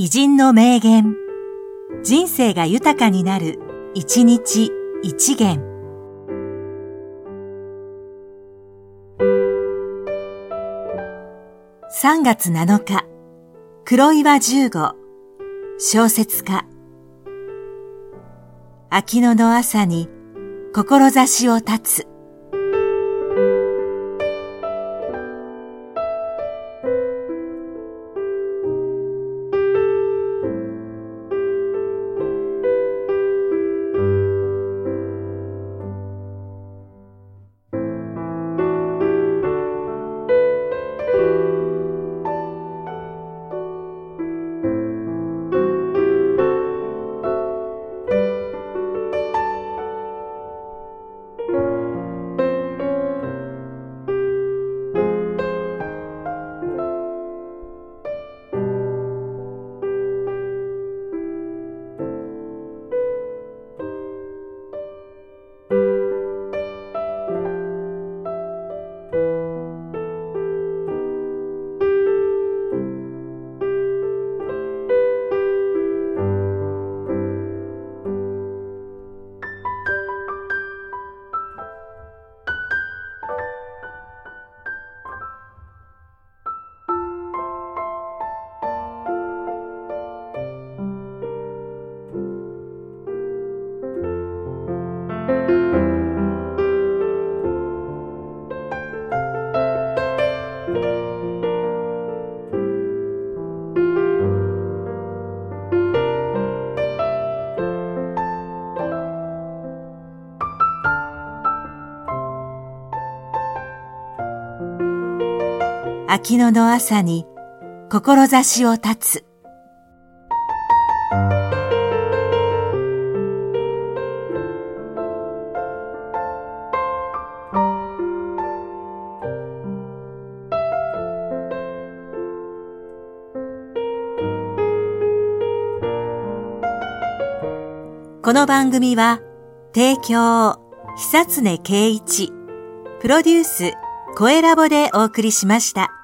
偉人の名言。人生が豊かになる、一日一元。3月7日、黒岩十五、小説家。秋野の朝に、志を立つ。秋野の朝に志を立つ。この番組は、提供、久常圭一、プロデュース、声ラボでお送りしました。